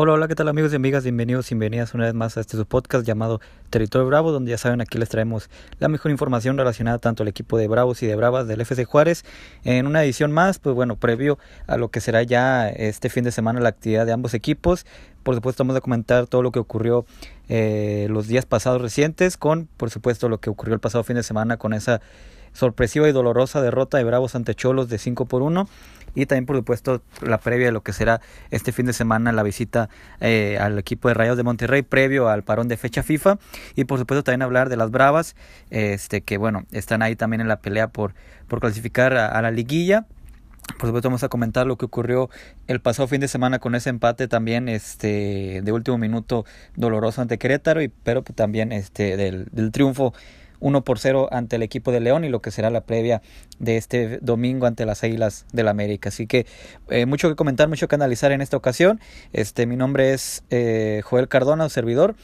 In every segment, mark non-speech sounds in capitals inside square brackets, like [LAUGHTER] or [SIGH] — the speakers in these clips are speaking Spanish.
Hola, hola, ¿qué tal amigos y amigas? Bienvenidos, bienvenidas una vez más a este su podcast llamado Territorio Bravo, donde ya saben aquí les traemos la mejor información relacionada tanto al equipo de Bravos y de Bravas del FC Juárez. En una edición más, pues bueno, previo a lo que será ya este fin de semana la actividad de ambos equipos. Por supuesto vamos a comentar todo lo que ocurrió eh, los días pasados recientes con, por supuesto, lo que ocurrió el pasado fin de semana con esa sorpresiva y dolorosa derrota de Bravos ante Cholos de 5 por 1 y también por supuesto la previa de lo que será este fin de semana la visita eh, al equipo de Rayos de Monterrey previo al parón de fecha FIFA. Y por supuesto también hablar de las Bravas este que bueno están ahí también en la pelea por, por clasificar a, la liguilla. Por supuesto vamos a comentar lo que ocurrió el pasado fin de semana con ese empate también este de último minuto doloroso ante Querétaro y pero también este del, del triunfo 1 por 0 ante el equipo de León y lo que será la previa de este domingo ante las Águilas del América. Así que eh, mucho que comentar, mucho que analizar en esta ocasión. Este, mi nombre es eh, Joel Cardona, servidor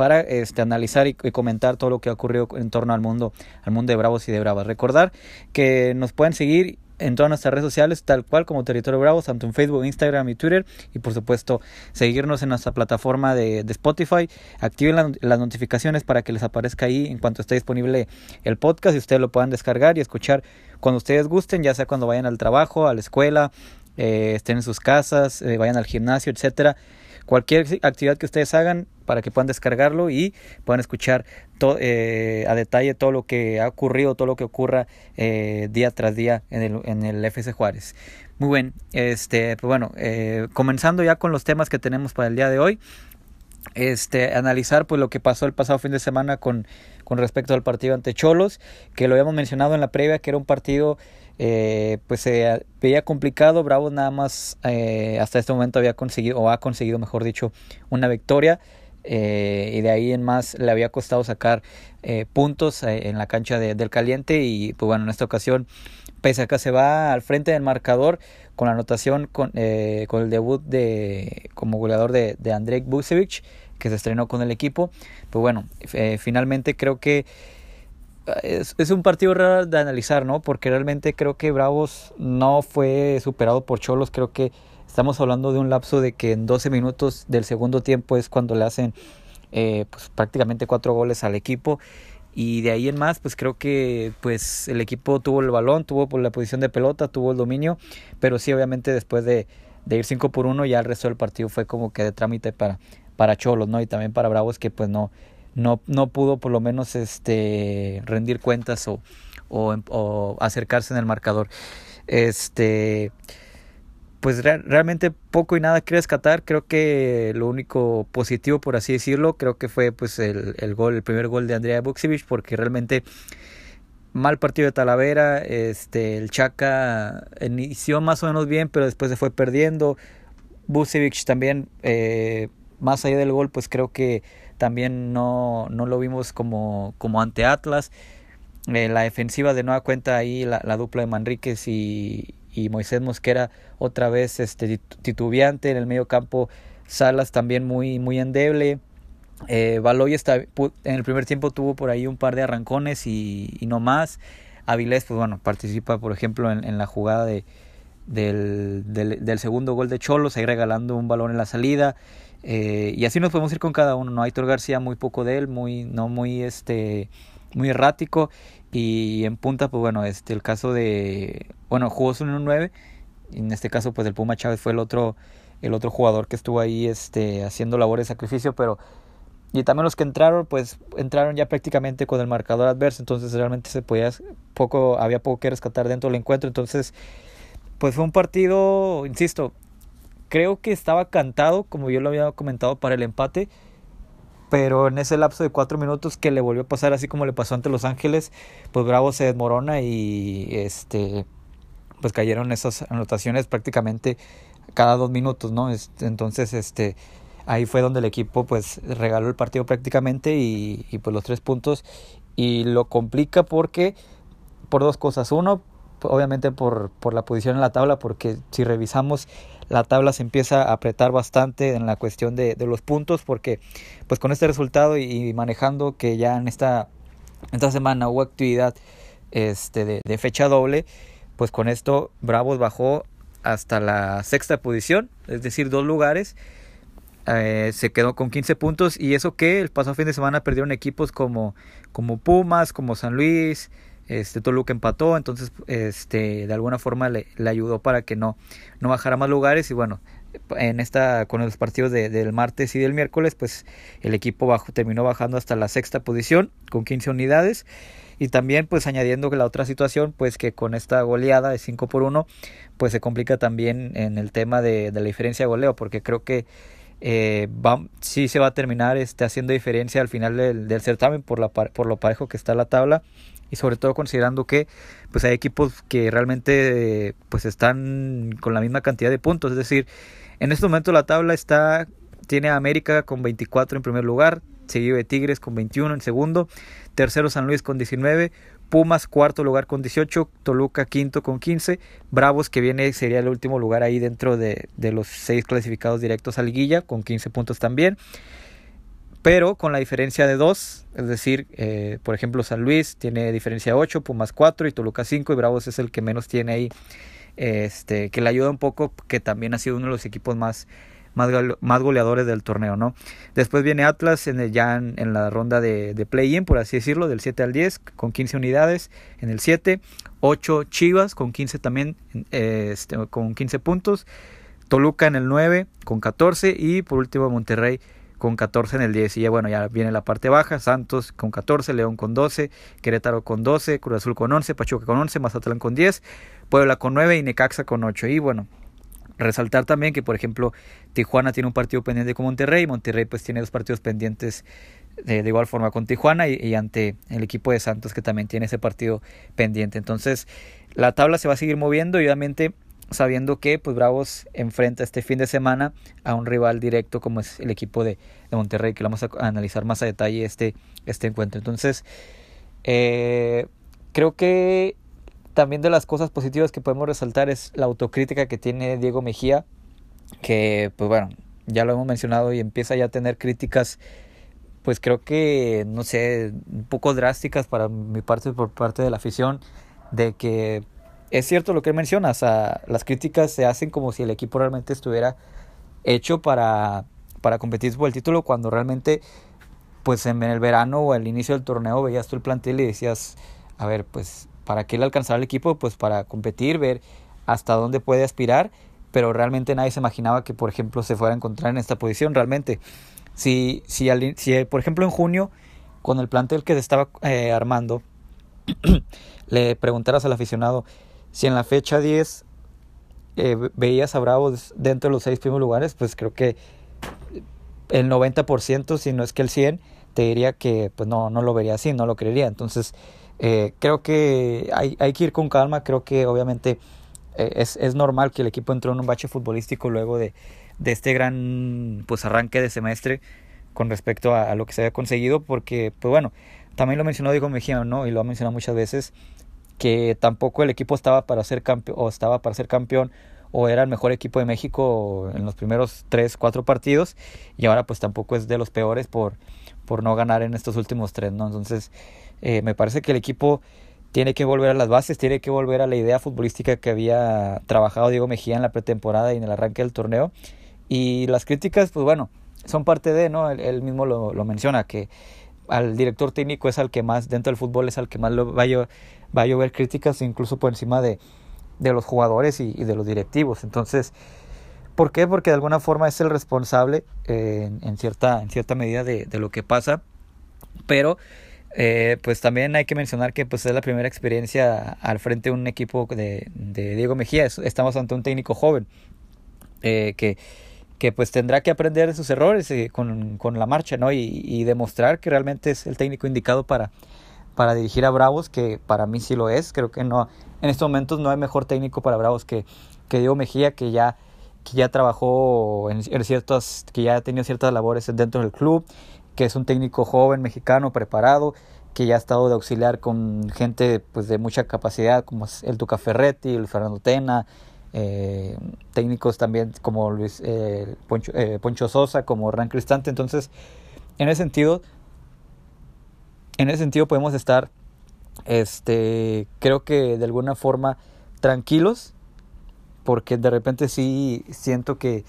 para este, analizar y, comentar todo lo que ha ocurrido en torno al mundo, al mundo de Bravos y de Bravas. Recordar que nos pueden seguir en todas nuestras redes sociales, tal cual como Territorio Bravo, tanto en Facebook, Instagram y Twitter. Y por supuesto, seguirnos en nuestra plataforma de, Spotify. Activen las notificaciones para que les aparezca ahí en cuanto esté disponible el podcast y ustedes lo puedan descargar y escuchar cuando ustedes gusten, ya sea cuando vayan al trabajo, a la escuela, eh, estén en sus casas, eh, vayan al gimnasio, etcétera cualquier actividad que ustedes hagan para que puedan descargarlo y puedan escuchar eh, a detalle todo lo que ha ocurrido, todo lo que ocurra eh, día tras día en el, en el FC Juárez. Muy bien, este, pues bueno, eh, comenzando ya con los temas que tenemos para el día de hoy. Este, analizar pues lo que pasó el pasado fin de semana con, con respecto al partido ante Cholos, que lo habíamos mencionado en la previa, que era un partido eh, pues se veía complicado. Bravo nada más eh, hasta este momento había conseguido, o ha conseguido, mejor dicho, una victoria. Eh, y de ahí en más le había costado sacar puntos en la cancha del caliente. Y pues bueno, en esta ocasión, pese a que se va al frente del marcador con la anotación, con, con el debut de como goleador de, de Andrei Busevich, que se estrenó con el equipo, pues bueno, finalmente creo que es, es, un partido raro de analizar, ¿no? Porque realmente creo que Bravos no fue superado por Cholos. Creo que estamos hablando de un lapso de que en 12 minutos del segundo tiempo es cuando le hacen eh, pues, prácticamente cuatro goles al equipo. Y de ahí en más, pues creo que pues el equipo tuvo el balón, tuvo por la posición de pelota, tuvo el dominio, pero sí, obviamente después de, de ir 5 por 1, ya el resto del partido fue como que de trámite para, para Cholos, ¿no? Y también para Bravos que pues no, no, no pudo por lo menos este, rendir cuentas o, o, acercarse en el marcador. Este, pues realmente poco y nada que rescatar. Creo que lo único positivo, por así decirlo, creo que fue pues el, el gol, el primer gol de Andrea Buksevich, porque realmente mal partido de Talavera, este, el Chaca inició más o menos bien, pero después se fue perdiendo. Buksevich también, eh, más allá del gol, pues creo que también no, no lo vimos como, como ante Atlas. Eh, la defensiva de nueva cuenta ahí, la, dupla de Manríquez y, y, Moisés Mosquera otra vez este, titubeante en el medio campo. Salas también muy, muy endeble. Eh, Baloy está, en el primer tiempo tuvo por ahí un par de arrancones y, y no más. Avilés, pues bueno, participa por ejemplo en, la jugada de, del, del, del, segundo gol de Cholos, ahí regalando un balón en la salida. Eh, y así nos podemos ir con cada uno, ¿no? Aitor García, muy poco de él, muy, no muy, este, muy errático. Y en punta, pues bueno, este, el caso de, bueno, jugó en un 9. En este caso, pues el Puma Chávez fue el otro, el otro jugador que estuvo ahí, este, haciendo labores de sacrificio, pero y también los que entraron, pues entraron ya prácticamente con el marcador adverso, entonces realmente se podía poco, había poco que rescatar dentro del encuentro, entonces, pues fue un partido, insisto, creo que estaba cantado, como yo lo había comentado, para el empate. Pero en ese lapso de cuatro minutos que le volvió a pasar así como le pasó ante Los Ángeles, pues Bravo se desmorona y este pues cayeron esas anotaciones prácticamente cada dos minutos, ¿no? Entonces, este, ahí fue donde el equipo pues regaló el partido prácticamente y, y pues los tres puntos y lo complica porque por dos cosas. Uno, obviamente por, por la posición en la tabla, porque si revisamos la tabla se empieza a apretar bastante en la cuestión de, los puntos, porque pues con este resultado y, manejando que ya en esta, esta semana hubo actividad este, de, de fecha doble, pues con esto Bravos bajó hasta la sexta posición, es decir, dos lugares. eh, se quedó con 15 puntos y eso que el pasado fin de semana perdieron equipos como, como Pumas, como San Luis, este Toluca empató, entonces este de alguna forma le, ayudó para que no, no bajara más lugares y bueno, en esta con los partidos de, del martes y del miércoles, pues el equipo bajo, terminó bajando hasta la sexta posición con 15 unidades y también pues añadiendo que la otra situación pues que con esta goleada de 5 por 1 pues se complica también en el tema de, la diferencia de goleo porque creo que eh, va, sí se va a terminar este, haciendo diferencia al final del, certamen por, por lo parejo que está la tabla y sobre todo considerando que pues hay equipos que realmente pues están con la misma cantidad de puntos. Es decir en este momento la tabla está tiene a América con 24 en primer lugar seguido de Tigres con 21 en segundo tercero San Luis con 19 Pumas cuarto lugar con 18, Toluca quinto con 15, Bravos que viene sería el último lugar ahí dentro de, de los seis clasificados directos a liguilla con 15 puntos también, pero con la diferencia de dos, es decir, eh, por ejemplo San Luis tiene diferencia de 8, Pumas 4 y Toluca 5 y Bravos es el que menos tiene ahí, este, que le ayuda un poco, que también ha sido uno de los equipos más más, goleadores del torneo, ¿no? Después viene Atlas en el, ya en, la ronda de, de play-in, por así decirlo, del 7 al 10, con 15 unidades en el 7, 8 Chivas con 15 también, este, con 15 puntos, Toluca en el 9 con 14 y por último Monterrey con 14 en el 10. Y ya bueno, ya viene la parte baja, Santos con 14, León con 12, Querétaro con 12, Cruz Azul con 11, Pachuca con 11, Mazatlán con 10, Puebla con 9 y Necaxa con 8. Y bueno, Resaltar también que, por ejemplo, Tijuana tiene un partido pendiente con Monterrey, Monterrey pues tiene dos partidos pendientes de, igual forma con Tijuana y, ante el equipo de Santos que también tiene ese partido pendiente. Entonces, la tabla se va a seguir moviendo y obviamente sabiendo que pues Bravos enfrenta este fin de semana a un rival directo como es el equipo de, Monterrey, que lo vamos a analizar más a detalle este, este encuentro. Entonces, eh, creo que también de las cosas positivas que podemos resaltar es la autocrítica que tiene Diego Mejía, que pues bueno, ya lo hemos mencionado y empieza ya a tener críticas pues creo que no sé, un poco drásticas para mi parte por parte de la afición de que es cierto lo que mencionas, las críticas se hacen como si el equipo realmente estuviera hecho para para competir por el título cuando realmente pues en el verano o al inicio del torneo veías tú el plantel y decías, a ver, pues ¿Para qué le alcanzará el equipo? Pues para competir, ver hasta dónde puede aspirar, pero realmente nadie se imaginaba que, por ejemplo, se fuera a encontrar en esta posición. Realmente, si, si, si por ejemplo, en junio, con el plantel que se estaba eh, armando, [CLEARS THROAT] le preguntaras al aficionado si en la fecha 10 eh, veías a Bravos dentro de los seis primeros lugares, pues creo que el 90%, si no es que el 100%, te diría que pues no, no lo vería así, no lo creería. Entonces, eh, creo que hay, hay, que ir con calma, creo que obviamente eh, es, es, normal que el equipo entró en un bache futbolístico luego de, de este gran pues arranque de semestre con respecto a, lo que se había conseguido, porque pues bueno, también lo mencionó Diego Mejía, ¿no? Y lo ha mencionado muchas veces, que tampoco el equipo estaba para ser campeón, o estaba para ser campeón, o era el mejor equipo de México en los primeros 3, 4 partidos, y ahora pues tampoco es de los peores por, por no ganar en estos últimos tres, ¿no? Entonces, eh, me parece que el equipo tiene que volver a las bases, tiene que volver a la idea futbolística que había trabajado Diego Mejía en la pretemporada y en el arranque del torneo. Y las críticas, pues bueno, son parte de, ¿no? Él, mismo lo, lo, menciona, que al director técnico es al que más, dentro del fútbol es al que más lo, va, a, va a llover críticas, incluso por encima de, de los jugadores y, de los directivos. Entonces, ¿por qué? Porque de alguna forma es el responsable eh, en, cierta, en cierta medida de, de lo que pasa, pero eh, pues también hay que mencionar que pues es la primera experiencia al frente de un equipo de, de Diego Mejía. Estamos ante un técnico joven eh, que, que pues tendrá que aprender de sus errores eh, con, con, la marcha ¿no? Y, y, demostrar que realmente es el técnico indicado para, para dirigir a Bravos, que para mí sí lo es. Creo que no en estos momentos no hay mejor técnico para Bravos que, que Diego Mejía, que ya que ya trabajó en, en ciertas, que ya ha tenido ciertas labores dentro del club, que es un técnico joven mexicano preparado que ya ha estado de auxiliar con gente pues de mucha capacidad como el Tuca Ferretti, el Fernando Tena, eh, técnicos también como Luis eh, Poncho, eh, Poncho, Sosa, como Hernán Cristante. Entonces, en ese sentido, en ese sentido podemos estar, este, creo que de alguna forma tranquilos, porque de repente sí siento que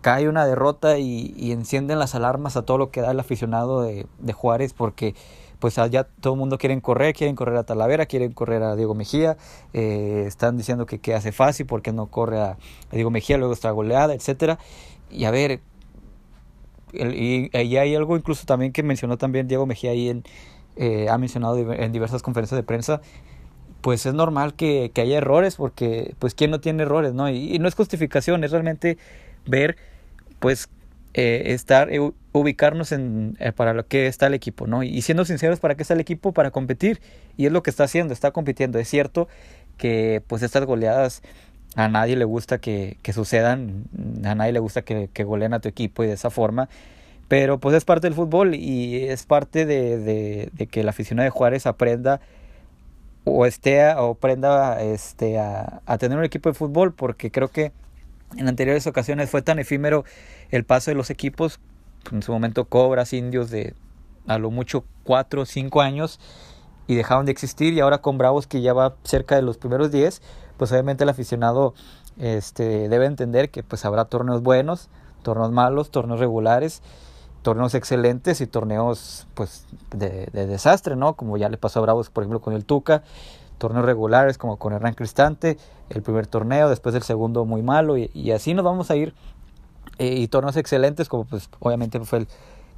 cae una derrota y, encienden las alarmas a todo lo que da el aficionado de, de Juárez porque pues allá todo el mundo quieren correr, quieren correr a Talavera, quieren correr a Diego Mejía, eh, están diciendo que, que, hace fácil porque no corre a, Diego Mejía, luego está goleada, etcétera. Y a ver, y, ahí hay algo incluso también que mencionó también Diego Mejía ahí en, eh, ha mencionado en diversas conferencias de prensa, pues es normal que, que, haya errores porque pues quién no tiene errores, ¿no? Y, y no es justificación, es realmente ver pues eh, estar, eh, ubicarnos en, eh, para lo que está el equipo, ¿no? Y siendo sinceros, ¿para qué está el equipo? Para competir. Y es lo que está haciendo, está compitiendo. Es cierto que pues estas goleadas a nadie le gusta que, que sucedan, a nadie le gusta que, que goleen a tu equipo y de esa forma. Pero pues es parte del fútbol y es parte de, de, de que la afición de Juárez aprenda o esté o aprenda este, a, a tener un equipo de fútbol porque creo que en anteriores ocasiones fue tan efímero el paso de los equipos, en su momento Cobras, Indios de a lo mucho 4 o 5 años y dejaron de existir y ahora con Bravos que ya va cerca de los primeros 10, pues obviamente el aficionado este, debe entender que pues habrá torneos buenos, torneos malos, torneos regulares, torneos excelentes y torneos pues de, de desastre, ¿no? Como ya le pasó a Bravos por ejemplo con el Tuca, torneos regulares como con Hernán Cristante, el primer torneo, después el segundo muy malo y, así nos vamos a ir. Eh, y torneos excelentes como pues obviamente fue el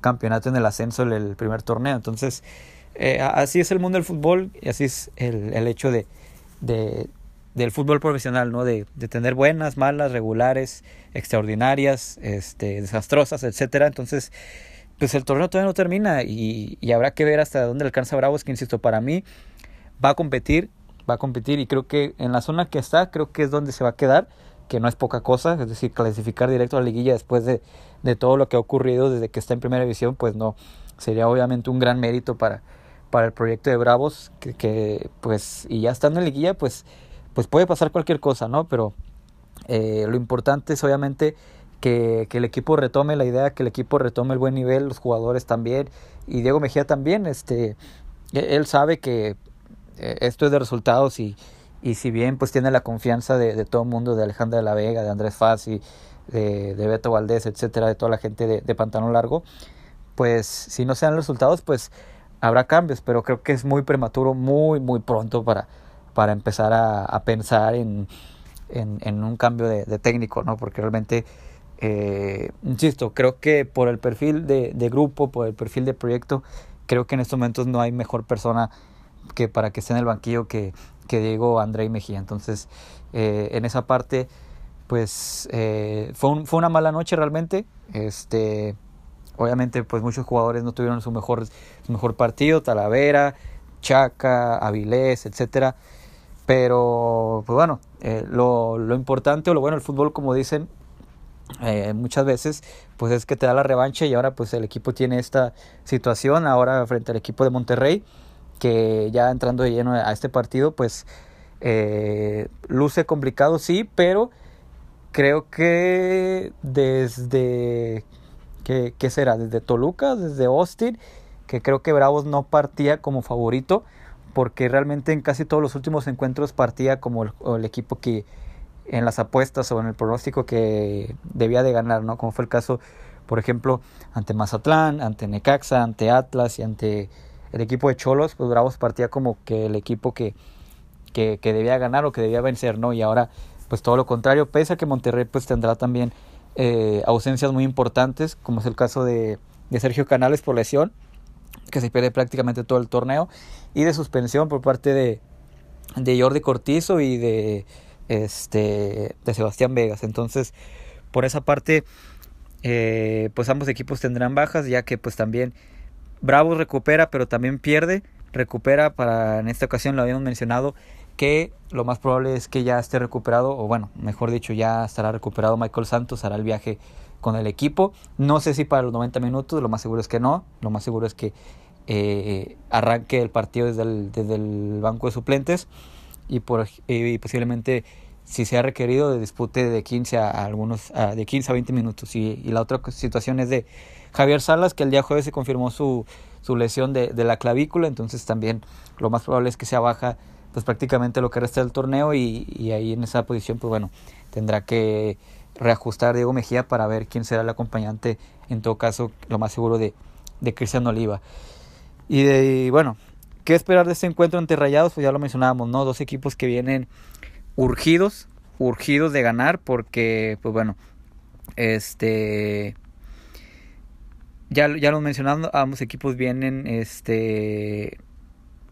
campeonato en el ascenso el, primer torneo. Entonces eh, así es el mundo del fútbol y así es el, hecho de, de, del fútbol profesional, ¿no? De, de, tener buenas, malas, regulares, extraordinarias, este, desastrosas, etcétera. Entonces, pues el torneo todavía no termina y, y habrá que ver hasta dónde alcanza Bravos, que insisto, para mí va a competir, va a competir y creo que en la zona que está, creo que es donde se va a quedar, que no es poca cosa, es decir, clasificar directo a la liguilla después de, de todo lo que ha ocurrido desde que está en primera división, pues no, sería obviamente un gran mérito para, para el proyecto de Bravos, que, que pues, y ya estando en liguilla, pues, pues puede pasar cualquier cosa, ¿no? Pero eh, lo importante es obviamente que, que, el equipo retome la idea, que el equipo retome el buen nivel, los jugadores también, y Diego Mejía también, este, e, él sabe que esto es de resultados y, y si bien pues tiene la confianza de, de todo el mundo, de Alejandra de la Vega, de Andrés Fassi, de, de Beto Valdés, etcétera, de toda la gente de, de Pantano Largo, pues si no se dan los resultados, pues habrá cambios, pero creo que es muy prematuro, muy, muy pronto para, para empezar a, a pensar en, en, en, un cambio de, de, técnico, ¿no? Porque realmente, eh, insisto, creo que por el perfil de, de, grupo, por el perfil de proyecto, creo que en estos momentos no hay mejor persona que para que esté en el banquillo que, que Diego, André Mejía. Entonces, eh, en esa parte, pues eh, fue, un, fue una mala noche realmente. Este, obviamente, pues muchos jugadores no tuvieron su mejor, su mejor partido, Talavera, Chaca, Avilés, etcétera. Pero, pues bueno, eh, lo, lo, importante o lo bueno del fútbol, como dicen muchas veces, pues es que te da la revancha y ahora pues el equipo tiene esta situación ahora frente al equipo de Monterrey que ya entrando de lleno a este partido, pues eh, luce complicado, sí, pero creo que desde, ¿qué, ¿qué, será? Desde Toluca, desde Austin, que creo que Bravos no partía como favorito, porque realmente en casi todos los últimos encuentros partía como el, el equipo que en las apuestas o en el pronóstico que debía de ganar, ¿no? Como fue el caso, por ejemplo, ante Mazatlán, ante Necaxa, ante Atlas y ante el equipo de Cholos, pues Bravos partía como que el equipo que, que, que, debía ganar o que debía vencer, ¿no? Y ahora, pues todo lo contrario, pese a que Monterrey pues tendrá también eh, ausencias muy importantes, como es el caso de, de Sergio Canales por lesión, que se pierde prácticamente todo el torneo, y de suspensión por parte de, de Jordi Cortizo y de, este, de Sebastián Vegas. Entonces, por esa parte, eh, pues ambos equipos tendrán bajas, ya que pues también Bravos recupera, pero también pierde. Recupera para, en esta ocasión lo habíamos mencionado, que lo más probable es que ya esté recuperado, o bueno, mejor dicho, ya estará recuperado Michael Santos, hará el viaje con el equipo. No sé si para los 90 minutos, lo más seguro es que no. Lo más seguro es que eh, arranque el partido desde el, desde el banco de suplentes y, por, y posiblemente si se ha requerido de dispute de 15 a, algunos a, de 15 a 20 minutos y, y, la otra situación es de Javier Salas que el día jueves se confirmó su, su lesión de, de, la clavícula entonces también lo más probable es que sea baja pues prácticamente lo que resta del torneo y, y ahí en esa posición pues bueno tendrá que reajustar Diego Mejía para ver quién será el acompañante, en todo caso, lo más seguro de, de Cristian Oliva. Y, de, bueno, ¿qué esperar de este encuentro ante Rayados? Pues ya lo mencionábamos, ¿no? Dos equipos que vienen urgidos, urgidos de ganar, porque, pues bueno, este. Ya, ya lo mencionando, ambos equipos vienen este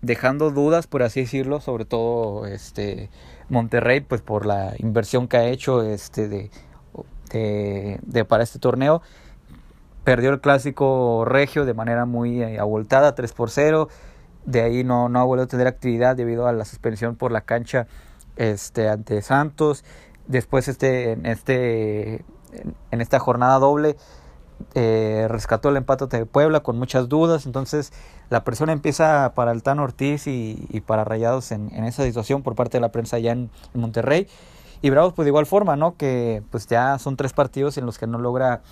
dejando dudas, por así decirlo, sobre todo este Monterrey, pues por la inversión que ha hecho este de, de, para este torneo. Perdió el clásico regio de manera muy eh, abultada, 3 por 0. De ahí no, no ha vuelto a tener actividad debido a la suspensión por la cancha este, ante Santos. Después este, en, este, en esta jornada doble eh, rescató el empate de Puebla con muchas dudas. Entonces la presión empieza para el Tan Ortiz y, para Rayados en, esa situación por parte de la prensa allá en, Monterrey. Y Bravos pues de igual forma, ¿no? Que pues ya son tres partidos en los que no logra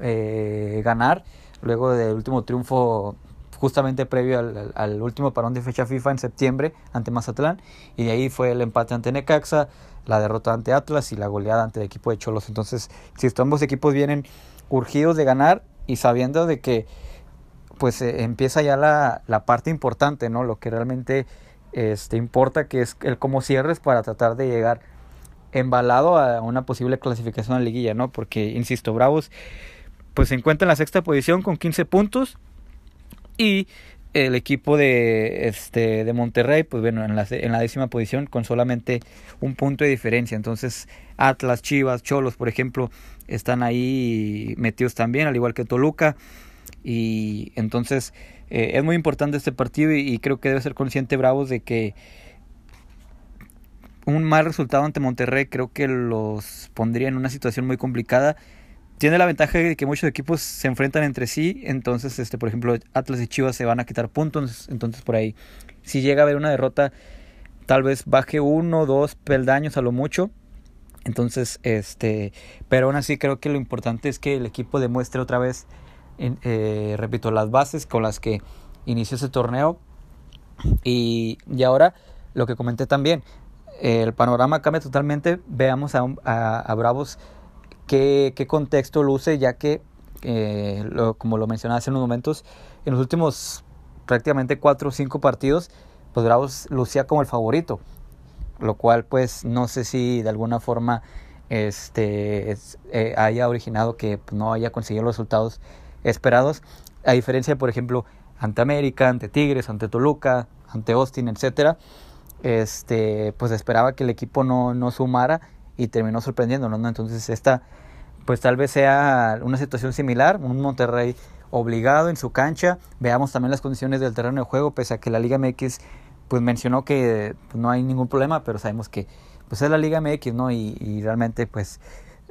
eh, ganar. Luego del último triunfo justamente previo al, último parón de fecha FIFA en septiembre ante Mazatlán. Y de ahí fue el empate ante Necaxa, la derrota ante Atlas y la goleada ante el equipo de Cholos. Entonces, si ambos equipos vienen urgidos de ganar y sabiendo de que pues eh, empieza ya la, la, parte importante, ¿no? Lo que realmente este, importa, que es el cómo cierres para tratar de llegar embalado a una posible clasificación a la liguilla, ¿no? Porque, insisto, Bravos pues se encuentra en la sexta posición con 15 puntos y el equipo de, este, de Monterrey, pues bueno, en la, en la décima posición con solamente un punto de diferencia. Entonces, Atlas, Chivas, Cholos, por ejemplo, están ahí metidos también, al igual que Toluca. Y entonces eh, es muy importante este partido y, creo que debe ser consciente Bravos de que un mal resultado ante Monterrey creo que los pondría en una situación muy complicada. Tiene la ventaja de que muchos equipos se enfrentan entre sí, entonces este por ejemplo Atlas y Chivas se van a quitar puntos, entonces por ahí si llega a haber una derrota tal vez baje uno o dos peldaños a lo mucho. Entonces, este, pero aún así creo que lo importante es que el equipo demuestre otra vez eh, repito, las bases con las que inició ese torneo. Y, y ahora lo que comenté también, el panorama cambia totalmente. Veamos a, a, Bravos qué, qué, contexto luce, ya que, eh, como lo mencionaba hace unos momentos, en los últimos prácticamente cuatro o cinco partidos, pues Bravos lucía como el favorito. Lo cual, pues, no sé si de alguna forma este, eh, haya originado que no haya conseguido los resultados esperados, a diferencia, por ejemplo, ante América, ante Tigres, ante Toluca, ante Austin, etcétera, este, pues esperaba que el equipo no, no sumara y terminó sorprendiéndonos, ¿no? Entonces esta, pues tal vez sea una situación similar, un Monterrey obligado en su cancha, veamos también las condiciones del terreno de juego, pese a que la Liga MX pues mencionó que pues, no hay ningún problema, pero sabemos que pues es la Liga MX, ¿no? Y, y realmente pues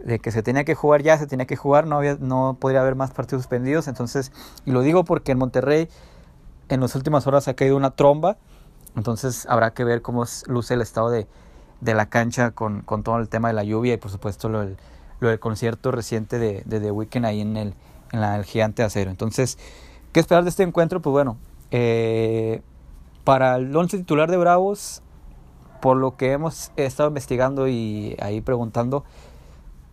de que se tenía que jugar ya, se tenía que jugar, no, había, no podría haber más partidos suspendidos. Entonces, y lo digo porque en Monterrey en las últimas horas ha caído una tromba. Entonces habrá que ver cómo luce el estado de, de la cancha con, con, todo el tema de la lluvia y por supuesto lo del, lo del concierto reciente de, de The Weeknd ahí en el, en el Gigante Acero. Entonces, ¿qué esperar de este encuentro? Pues bueno, eh, para el once titular de Bravos, por lo que hemos estado investigando y ahí preguntando,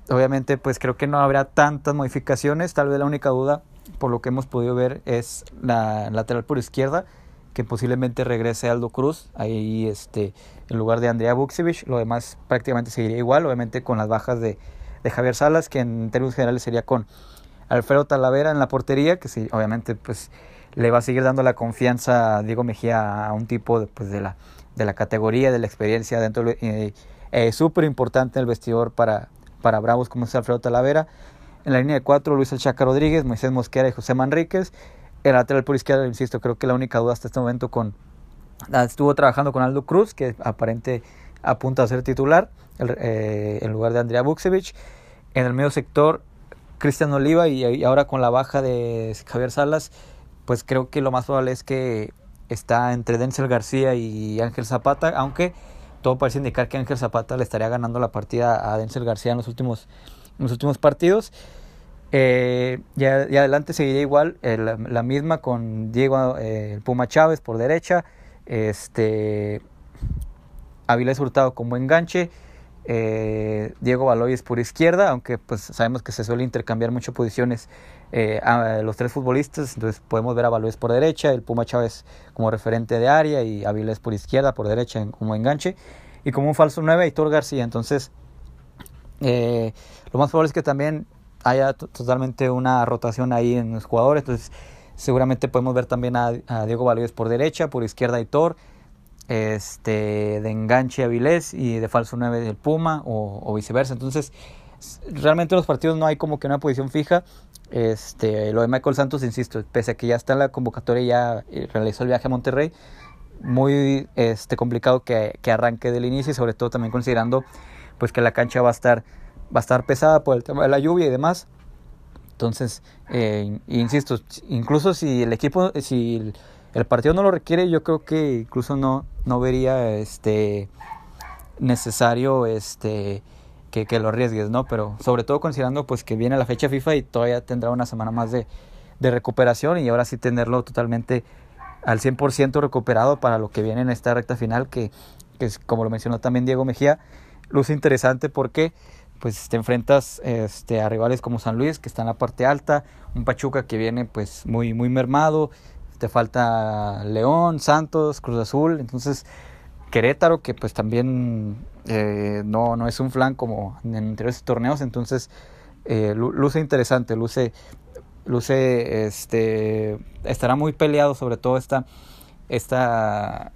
obviamente pues creo que no habrá tantas modificaciones, tal vez la única duda por lo que hemos podido ver es la lateral por izquierda, que posiblemente regrese Aldo Cruz, ahí este, en lugar de Andrea Buksevich, lo demás prácticamente seguiría igual, obviamente con las bajas de, de Javier Salas, que en términos generales sería con Alfredo Talavera en la portería, que sí, obviamente pues le va a seguir dando la confianza a Diego Mejía a un tipo de, pues, de, la, de la categoría, de la experiencia dentro, eh, eh, súper importante el vestidor para, para Bravos como es Alfredo Talavera. En la línea de cuatro, Luis El Chaca Rodríguez, Moisés Mosquera y José Manríquez. El lateral por izquierda, insisto, creo que la única duda hasta este momento con estuvo trabajando con Aldo Cruz, que aparente apunta a ser titular, eh, en lugar de Andrea Buksevich. En el medio sector, Cristian Oliva y, ahora con la baja de Javier Salas, pues creo que lo más probable es que está entre Denzel García y Ángel Zapata, aunque todo parece indicar que Ángel Zapata le estaría ganando la partida a Denzel García en los últimos, en los últimos partidos. Eh, y, adelante seguiría igual eh, la, misma con Diego eh, Puma Chávez por derecha, este Avilés Hurtado como enganche, eh, Diego Baloyes por izquierda, aunque pues sabemos que se suele intercambiar muchas posiciones eh, a los tres futbolistas, entonces podemos ver a Baloyes por derecha, el Puma Chávez como referente de área y Avilés por izquierda, por derecha como enganche, y como un falso 9 Hitor García, entonces eh, lo más probable es que también haya totalmente una rotación ahí en los jugadores, entonces seguramente podemos ver también a, Diego Baloyes por derecha, por izquierda Hitor, este, de enganche Avilés y de falso 9 del Puma o, viceversa. Entonces, realmente en los partidos no hay como que una posición fija. Este, lo de Michael Santos, insisto, pese a que ya está en la convocatoria, ya eh, realizó el viaje a Monterrey, muy este, complicado que, que arranque del inicio y sobre todo también considerando pues que la cancha va a estar, va a estar pesada por el tema de la lluvia y demás. Entonces, eh, insisto, incluso si el equipo, si el partido no lo requiere, yo creo que incluso no, no vería este necesario este que, que, lo arriesgues, ¿no? Pero sobre todo considerando pues que viene la fecha FIFA y todavía tendrá una semana más de, de recuperación y ahora sí tenerlo totalmente al 100% recuperado para lo que viene en esta recta final que, que es, como lo mencionó también Diego Mejía, luce interesante porque pues te enfrentas este, a rivales como San Luis que está en la parte alta, un Pachuca que viene pues muy muy mermado, te falta León, Santos, Cruz Azul, entonces Querétaro, que pues también eh, no, no es un flan como en anteriores torneos, entonces eh, luce interesante, luce, luce, este, estará muy peleado sobre todo esta, esta,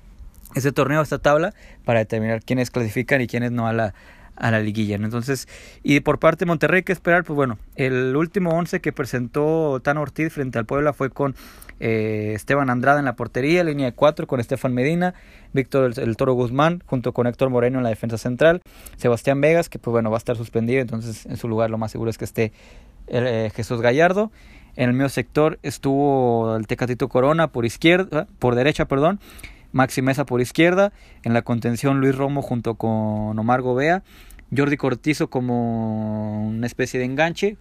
este torneo, esta tabla, para determinar quiénes clasifican y quiénes no a la, a la liguilla. Entonces, y por parte de Monterrey, que esperar? Pues bueno, el último 11 que presentó Tan Ortiz frente al Puebla fue con eh, Esteban Andrada en la portería, línea de 4 con Estefan Medina, Víctor el, Toro Guzmán junto con Héctor Moreno en la defensa central, Sebastián Vegas, que pues bueno, va a estar suspendido, entonces en su lugar lo más seguro es que esté eh, Jesús Gallardo. En el medio sector estuvo el Tecatito Corona por izquierda, por derecha, perdón, Maxi Mesa por izquierda, en la contención Luis Romo junto con Omar Gobea, Jordi Cortizo como una especie de enganche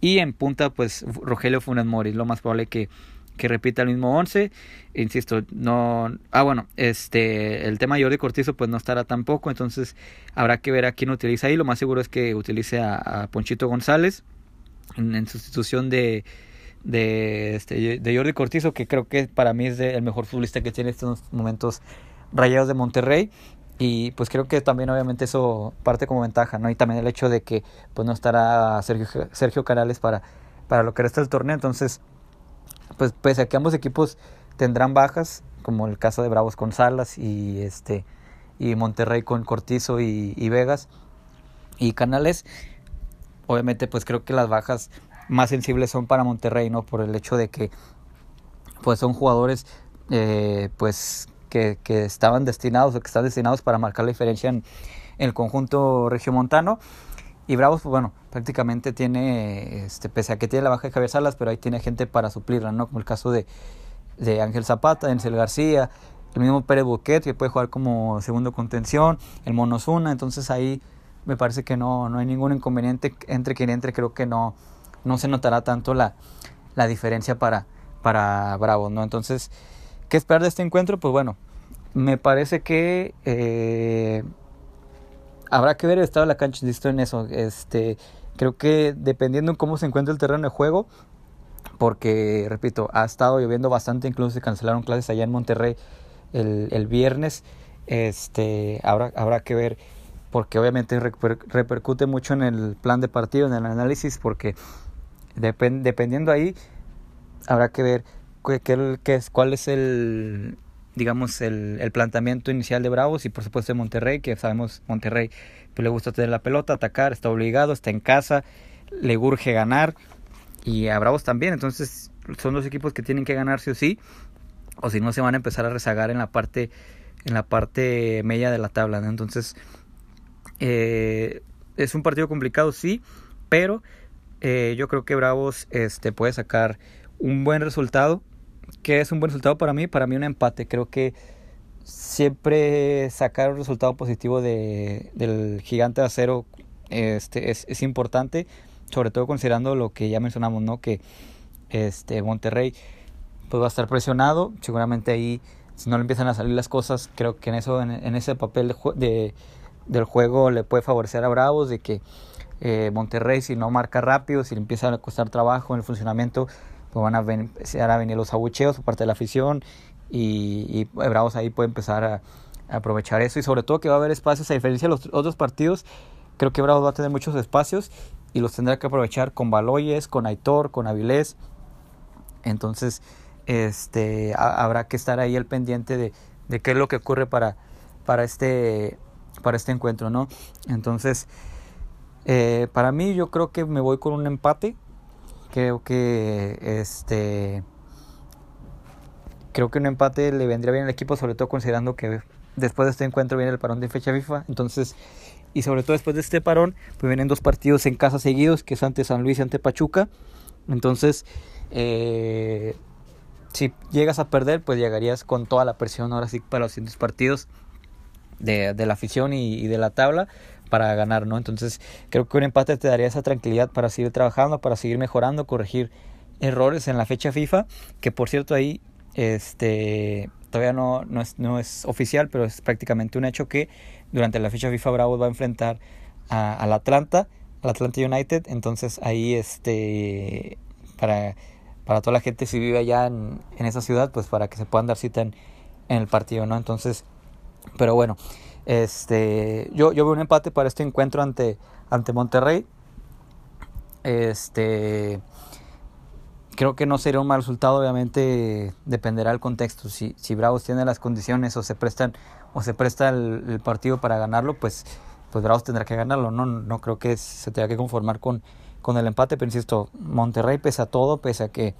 y en punta pues Rogelio Funes Mori, lo más probable que, que repita el mismo 11, insisto, no, ah bueno, este, el tema de Jordi Cortizo pues no estará tampoco, entonces habrá que ver a quién utiliza ahí, lo más seguro es que utilice a, Ponchito González en sustitución de de, este, de Jordi Cortizo, que creo que para mí es el mejor futbolista que tiene estos momentos Rayados de Monterrey. Y pues creo que también obviamente eso parte como ventaja, ¿no? Y también el hecho de que pues no estará Sergio, Sergio Canales para, para lo que resta del torneo. Entonces, pues pese a que ambos equipos tendrán bajas, como el caso de Bravos con Salas y este y Monterrey con Cortizo y, y Vegas y Canales, obviamente pues creo que las bajas más sensibles son para Monterrey, ¿no? Por el hecho de que pues son jugadores eh, pues que, estaban destinados o que están destinados para marcar la diferencia en, el conjunto regiomontano. Y Bravos, pues bueno, prácticamente tiene, este, pese a que tiene la baja de Javier Salas, pero ahí tiene gente para suplirla, ¿no? Como el caso de, de Ángel Zapata, Encel García, el mismo Pérez Buquet, que puede jugar como segundo contención, el Monosuna, entonces ahí me parece que no, no hay ningún inconveniente entre quien entre, creo que no, no se notará tanto la, la diferencia para, para Bravos, ¿no? Entonces, ¿qué esperar de este encuentro? Pues bueno, me parece que eh, habrá que ver el estado de la cancha, insisto en eso. Este, creo que dependiendo en cómo se encuentra el terreno de juego, porque, repito, ha estado lloviendo bastante, incluso se cancelaron clases allá en Monterrey el, el viernes. Este, habrá, habrá que ver, porque obviamente repercute mucho en el plan de partido, en el análisis, porque dependiendo ahí, habrá que ver qué, es, cuál es el, digamos, el, el, planteamiento inicial de Bravos y por supuesto de Monterrey, que sabemos Monterrey pues, le gusta tener la pelota, atacar, está obligado, está en casa, le urge ganar y a Bravos también, entonces son dos equipos que tienen que ganar sí o sí, o si no se van a empezar a rezagar en la parte en la parte media de la tabla, entonces eh, es un partido complicado sí, pero eh, yo creo que Bravos este, puede sacar un buen resultado. ¿Qué es un buen resultado para mí? Para mí un empate. Creo que siempre sacar un resultado positivo de, del gigante de acero este, es, es, importante, sobre todo considerando lo que ya mencionamos, ¿no? que este, Monterrey pues, va a estar presionado, seguramente ahí si no le empiezan a salir las cosas, creo que en eso en, ese papel de, del juego le puede favorecer a Bravos, de que eh, Monterrey si no marca rápido, si le empieza a costar trabajo en el funcionamiento, pues van a empezar a venir los abucheos parte de la afición y, y Bravos ahí puede empezar a, aprovechar eso y sobre todo que va a haber espacios, a diferencia de los otros partidos, creo que Bravos va a tener muchos espacios y los tendrá que aprovechar con Baloyes, con Aitor, con Avilés. Entonces, este, habrá que estar ahí al pendiente de, de, qué es lo que ocurre para, para, este, para este encuentro, ¿no? Entonces, eh, para mí yo creo que me voy con un empate. Creo que este creo que un empate le vendría bien al equipo, sobre todo considerando que después de este encuentro viene el parón de fecha FIFA. Entonces, y sobre todo después de este parón, pues vienen dos partidos en casa seguidos, que es ante San Luis y ante Pachuca. Entonces, eh, si llegas a perder, pues llegarías con toda la presión ahora sí para los siguientes partidos de, la afición y, de la tabla para ganar, ¿no? Entonces, creo que un empate te daría esa tranquilidad para seguir trabajando, para seguir mejorando, corregir errores en la fecha FIFA, que por cierto ahí este todavía no, no, es, no es oficial, pero es prácticamente un hecho que durante la fecha FIFA Bravo va a enfrentar a, al Atlanta, al Atlanta United, entonces ahí este para, para toda la gente si vive allá en, en esa ciudad, pues para que se puedan dar cita en, en el partido, ¿no? Entonces, pero bueno, este, yo, yo veo un empate para este encuentro ante, ante Monterrey. Este, creo que no sería un mal resultado, obviamente dependerá del contexto. Si, si Bravos tiene las condiciones o se prestan o se presta el, partido para ganarlo, pues, pues Bravos tendrá que ganarlo. No, no creo que se tenga que conformar con, con el empate, pero insisto, Monterrey pese a todo, pese a que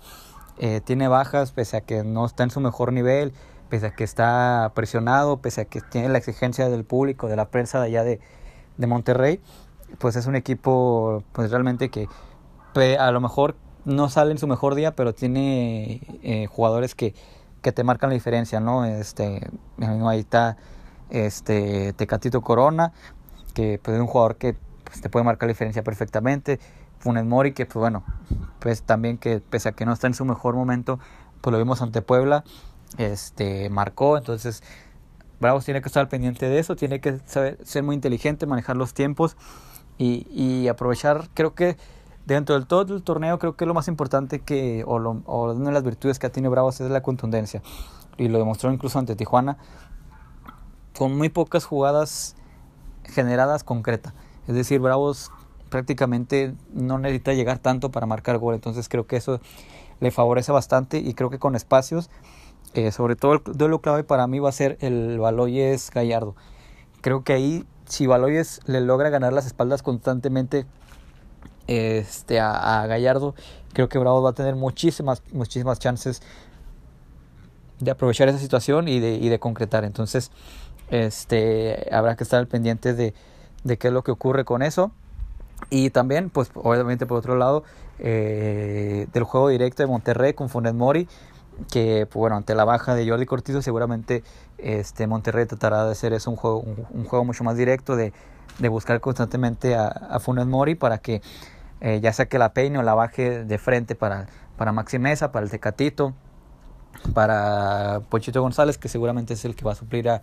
eh, tiene bajas, pese a que no está en su mejor nivel, pese a que está presionado, pese a que tiene la exigencia del público, de la prensa de allá de, de Monterrey, pues es un equipo pues realmente que a lo mejor no sale en su mejor día, pero tiene eh, jugadores que, que te marcan la diferencia, ¿no? Este, ahí está este Tecatito Corona, que pues, es un jugador que pues, te puede marcar la diferencia perfectamente. Funes Mori, que pues bueno, pues también que pese a que no está en su mejor momento, pues lo vimos ante Puebla, este marcó, entonces Bravos tiene que estar pendiente de eso, tiene que saber ser muy inteligente, manejar los tiempos y, y aprovechar, creo que dentro del todo el torneo creo que lo más importante que, o, lo, o una de las virtudes que tiene Bravos es la contundencia. Y lo demostró incluso ante Tijuana, con muy pocas jugadas generadas concretas. Es decir, Bravos prácticamente no necesita llegar tanto para marcar gol. Entonces creo que eso le favorece bastante y creo que con espacios, eh, sobre todo el duelo clave para mí va a ser el Baloyes Gallardo. Creo que ahí, si Baloyes le logra ganar las espaldas constantemente este, a, Gallardo, creo que Bravo va a tener muchísimas, muchísimas chances de aprovechar esa situación y de, y de concretar. Entonces, este, habrá que estar al pendiente de, de qué es lo que ocurre con eso. Y también, pues obviamente por otro lado, eh, del juego directo de Monterrey con Funes Mori, que pues, bueno, ante la baja de Jordi Cortizo seguramente este, Monterrey tratará de hacer eso un juego, un, juego mucho más directo, de, de buscar constantemente a, a Funes Mori para que eh, ya sea que la peine o la baje de frente para, para Maxi Mesa, para el Tecatito, para Pochito González, que seguramente es el que va a suplir a,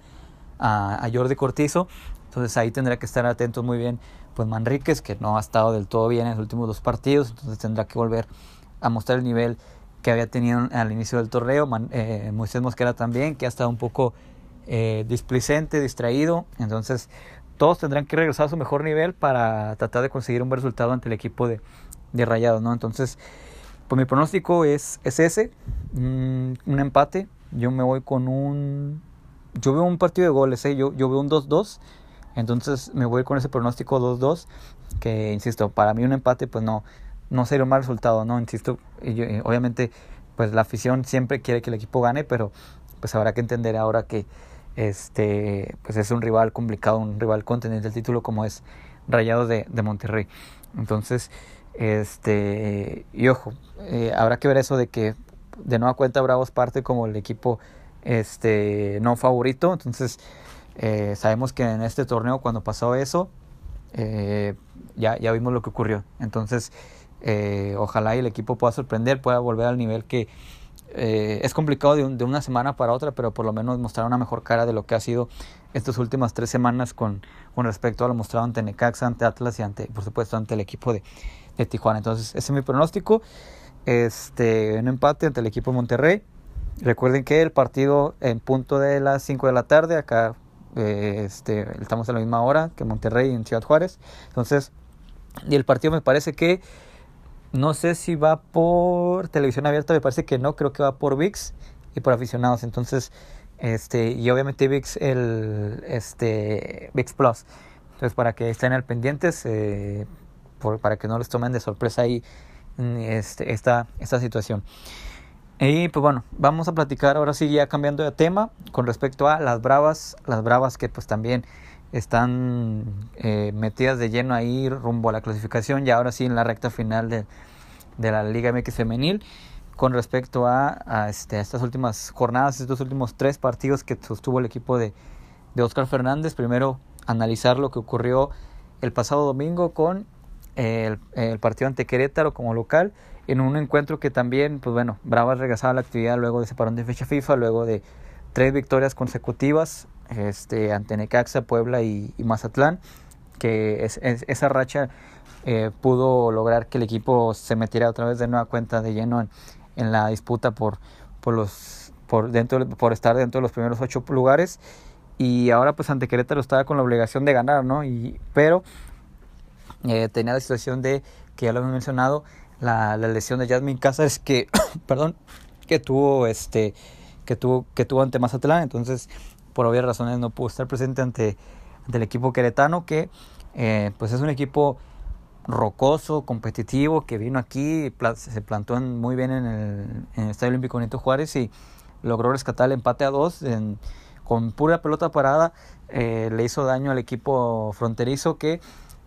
a, Jordi Cortizo. Entonces ahí tendrá que estar atentos muy bien, pues Manríquez, que no ha estado del todo bien en los últimos dos partidos, entonces tendrá que volver a mostrar el nivel que había tenido al inicio del torneo. Eh, Moisés Mosquera también, que ha estado un poco eh, displicente, distraído. Entonces todos tendrán que regresar a su mejor nivel para tratar de conseguir un buen resultado ante el equipo de, de Rayados, ¿no? Entonces, pues mi pronóstico es, es ese, un empate. Yo me voy con un... Yo veo un partido de goles, ¿eh? yo, yo veo un 2-2. Entonces me voy con ese pronóstico 2-2, que insisto, para mí un empate pues no, no sería un mal resultado, ¿no? Insisto, obviamente pues la afición siempre quiere que el equipo gane, pero pues habrá que entender ahora que este pues es un rival complicado, un rival contendiente del título como es Rayados de, de Monterrey. Entonces, este, y ojo, eh, habrá que ver eso de que de nueva cuenta Bravos parte como el equipo este no favorito. Entonces, eh, sabemos que en este torneo cuando pasó eso, eh, ya, ya vimos lo que ocurrió. Entonces, ojalá y el equipo pueda sorprender, pueda volver al nivel que eh, es complicado de, de, una semana para otra, pero por lo menos mostrar una mejor cara de lo que ha sido estas últimas tres semanas con, con respecto a lo mostrado ante Necaxa, ante Atlas y ante, por supuesto, ante el equipo de, de Tijuana. Entonces, ese es mi pronóstico. Este, un empate ante el equipo de Monterrey. Recuerden que el partido en punto de las 5 de la tarde, acá eh, este, estamos a la misma hora que Monterrey en Ciudad Juárez. Entonces, y el partido me parece que no sé si va por televisión abierta, me parece que no, creo que va por VIX y por aficionados. Entonces, este, y obviamente VIX el este VIX Plus. Entonces, para que estén al pendientes, eh, por, para que no les tomen de sorpresa ahí este, esta, esta situación. Y pues bueno, vamos a platicar ahora sí ya cambiando de tema con respecto a las bravas, las bravas que pues también están eh, metidas de lleno ahí rumbo a la clasificación y ahora sí en la recta final de, de la Liga MX femenil con respecto a, a, este, estas últimas jornadas, estos últimos tres partidos que sostuvo el equipo de, de Oscar Fernández. Primero analizar lo que ocurrió el pasado domingo con el, el partido ante Querétaro como local en un encuentro que también, pues bueno, Bravas regresaba a la actividad luego de ese de fecha FIFA, luego de tres victorias consecutivas este, ante Necaxa, Puebla y, Mazatlán, que es, esa racha eh, pudo lograr que el equipo se metiera otra vez de nueva cuenta de lleno en, la disputa por, por, los, por, dentro, por estar dentro de los primeros ocho lugares. Y ahora pues ante Querétaro estaba con la obligación de ganar, ¿no? Y, pero eh, tenía la situación de, que ya lo hemos mencionado, la, la lesión de Jasmine Cáceres que, [COUGHS] perdón, que tuvo este que tuvo que tuvo ante Mazatlán, entonces por obvias razones no pudo estar presente ante, el equipo queretano que eh, pues es un equipo rocoso, competitivo, que vino aquí, se plantó muy bien en el, Estadio Olímpico Benito Juárez y logró rescatar el empate a dos con pura pelota parada, eh, le hizo daño al equipo fronterizo que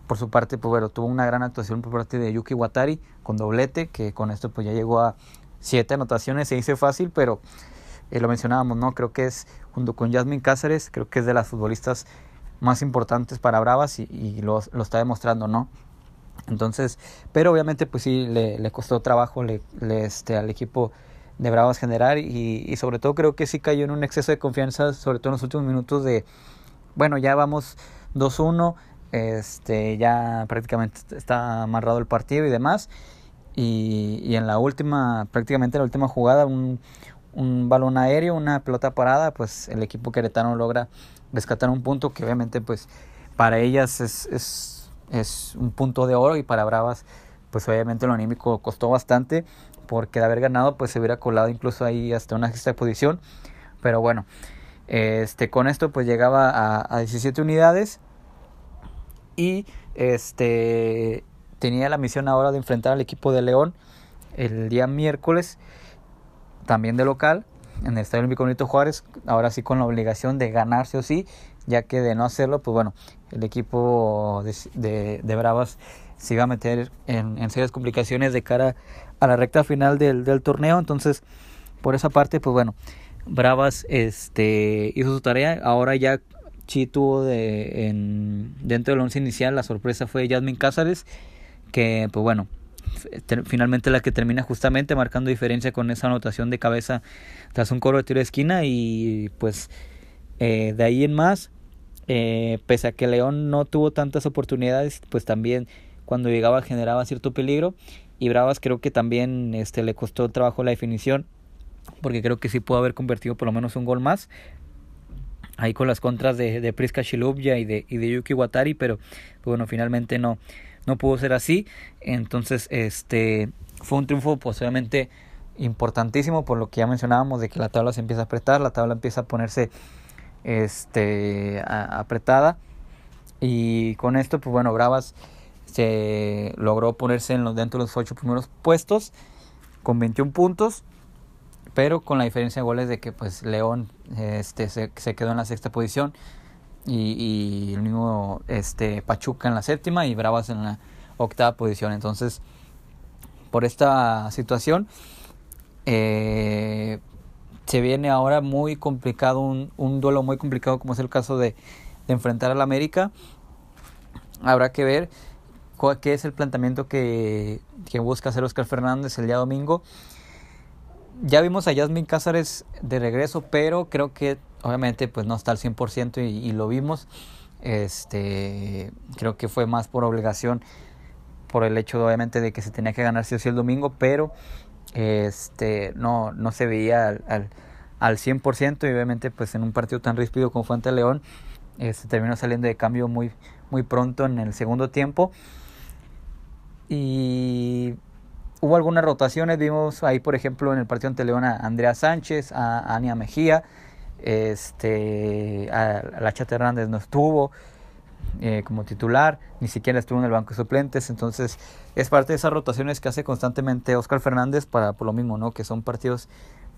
por su parte, pues bueno, tuvo una gran actuación por parte de Yuki Watari con doblete, que con esto pues ya llegó a siete anotaciones, se hizo fácil, pero eh, lo mencionábamos, ¿no? Creo que es, junto con Jasmine Cáceres, creo que es de las futbolistas más importantes para Bravas y, lo, lo, está demostrando, ¿no? Entonces, pero obviamente pues sí, le, le costó trabajo le, le, este, al equipo de Bravas generar y, y sobre todo creo que sí cayó en un exceso de confianza, sobre todo en los últimos minutos de, bueno, ya vamos 2-1, este, ya prácticamente está amarrado el partido y demás. Y, y en la última, prácticamente en la última jugada, un, un balón aéreo, una pelota parada, pues el equipo queretano logra rescatar un punto que obviamente pues para ellas es, es, es un punto de oro y para Bravas pues obviamente lo anímico costó bastante porque de haber ganado pues se hubiera colado incluso ahí hasta una sexta posición. Pero bueno este con esto pues llegaba a, a 17 unidades y este tenía la misión ahora de enfrentar al equipo de León el día miércoles, también de local, en el Estadio Olímpico Benito Juárez, ahora sí con la obligación de ganarse o sí, ya que de no hacerlo, pues bueno, el equipo de, de, Bravas se iba a meter en, en, serias complicaciones de cara a la recta final del, del torneo, entonces por esa parte, pues bueno, Bravas este, hizo su tarea, ahora ya sí tuvo de, en, dentro del once inicial la sorpresa fue Jasmine Cázares, que pues bueno, finalmente la que termina justamente marcando diferencia con esa anotación de cabeza tras un coro de tiro de esquina y pues eh, de ahí en más, eh, pese a que León no tuvo tantas oportunidades, pues también cuando llegaba generaba cierto peligro y Bravas creo que también este, le costó trabajo la definición porque creo que sí pudo haber convertido por lo menos un gol más, ahí con las contras de, de Priska Shilubya y de, y de Yuki Watari, pero pues bueno, finalmente no, no pudo ser así. Entonces, este fue un triunfo posiblemente importantísimo por lo que ya mencionábamos de que la tabla se empieza a apretar, la tabla empieza a ponerse este apretada y con esto pues bueno Bravas se logró ponerse en los dentro de los ocho primeros puestos con 21 puntos pero con la diferencia de goles de que pues León este, se quedó en la sexta posición y, el mismo este, Pachuca en la séptima y Bravas en la octava posición. Entonces, por esta situación, eh, se viene ahora muy complicado, un, un, duelo muy complicado como es el caso de, enfrentar al América. Habrá que ver qué es el planteamiento que, que busca hacer Oscar Fernández el día domingo ya vimos a Yasmin Cázares de regreso, pero creo que obviamente pues no está al 100% y, y lo vimos. Este, creo que fue más por obligación, por el hecho obviamente de que se tenía que ganar sí o sí el domingo, pero este, no, no se veía al, al, al 100% y obviamente pues en un partido tan ríspido como fue ante León, este, terminó saliendo de cambio muy, muy pronto en el segundo tiempo. Y hubo algunas rotaciones, vimos ahí por ejemplo en el partido ante León a Andrea Sánchez, a Ania Mejía, este, a, la Chata Hernández no estuvo eh, como titular, ni siquiera estuvo en el banco de suplentes, entonces es parte de esas rotaciones que hace constantemente Oscar Fernández para por lo mismo, ¿no? que son partidos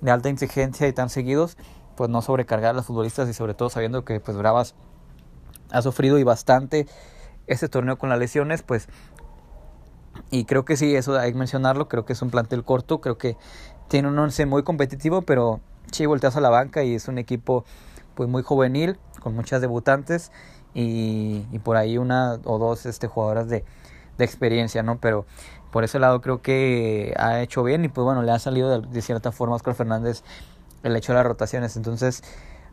de alta exigencia y tan seguidos, pues no sobrecargar a los futbolistas y sobre todo sabiendo que pues Bravas ha sufrido y bastante este torneo con las lesiones, pues y creo que sí, eso hay que mencionarlo, creo que es un plantel corto, creo que tiene un once muy competitivo, pero sí volteas a la banca y es un equipo pues muy juvenil, con muchas debutantes y, y por ahí una o dos este, jugadoras de, de, experiencia, ¿no? Pero por ese lado creo que ha hecho bien y pues bueno, le ha salido de, cierta forma a Oscar Fernández el hecho de las rotaciones. Entonces,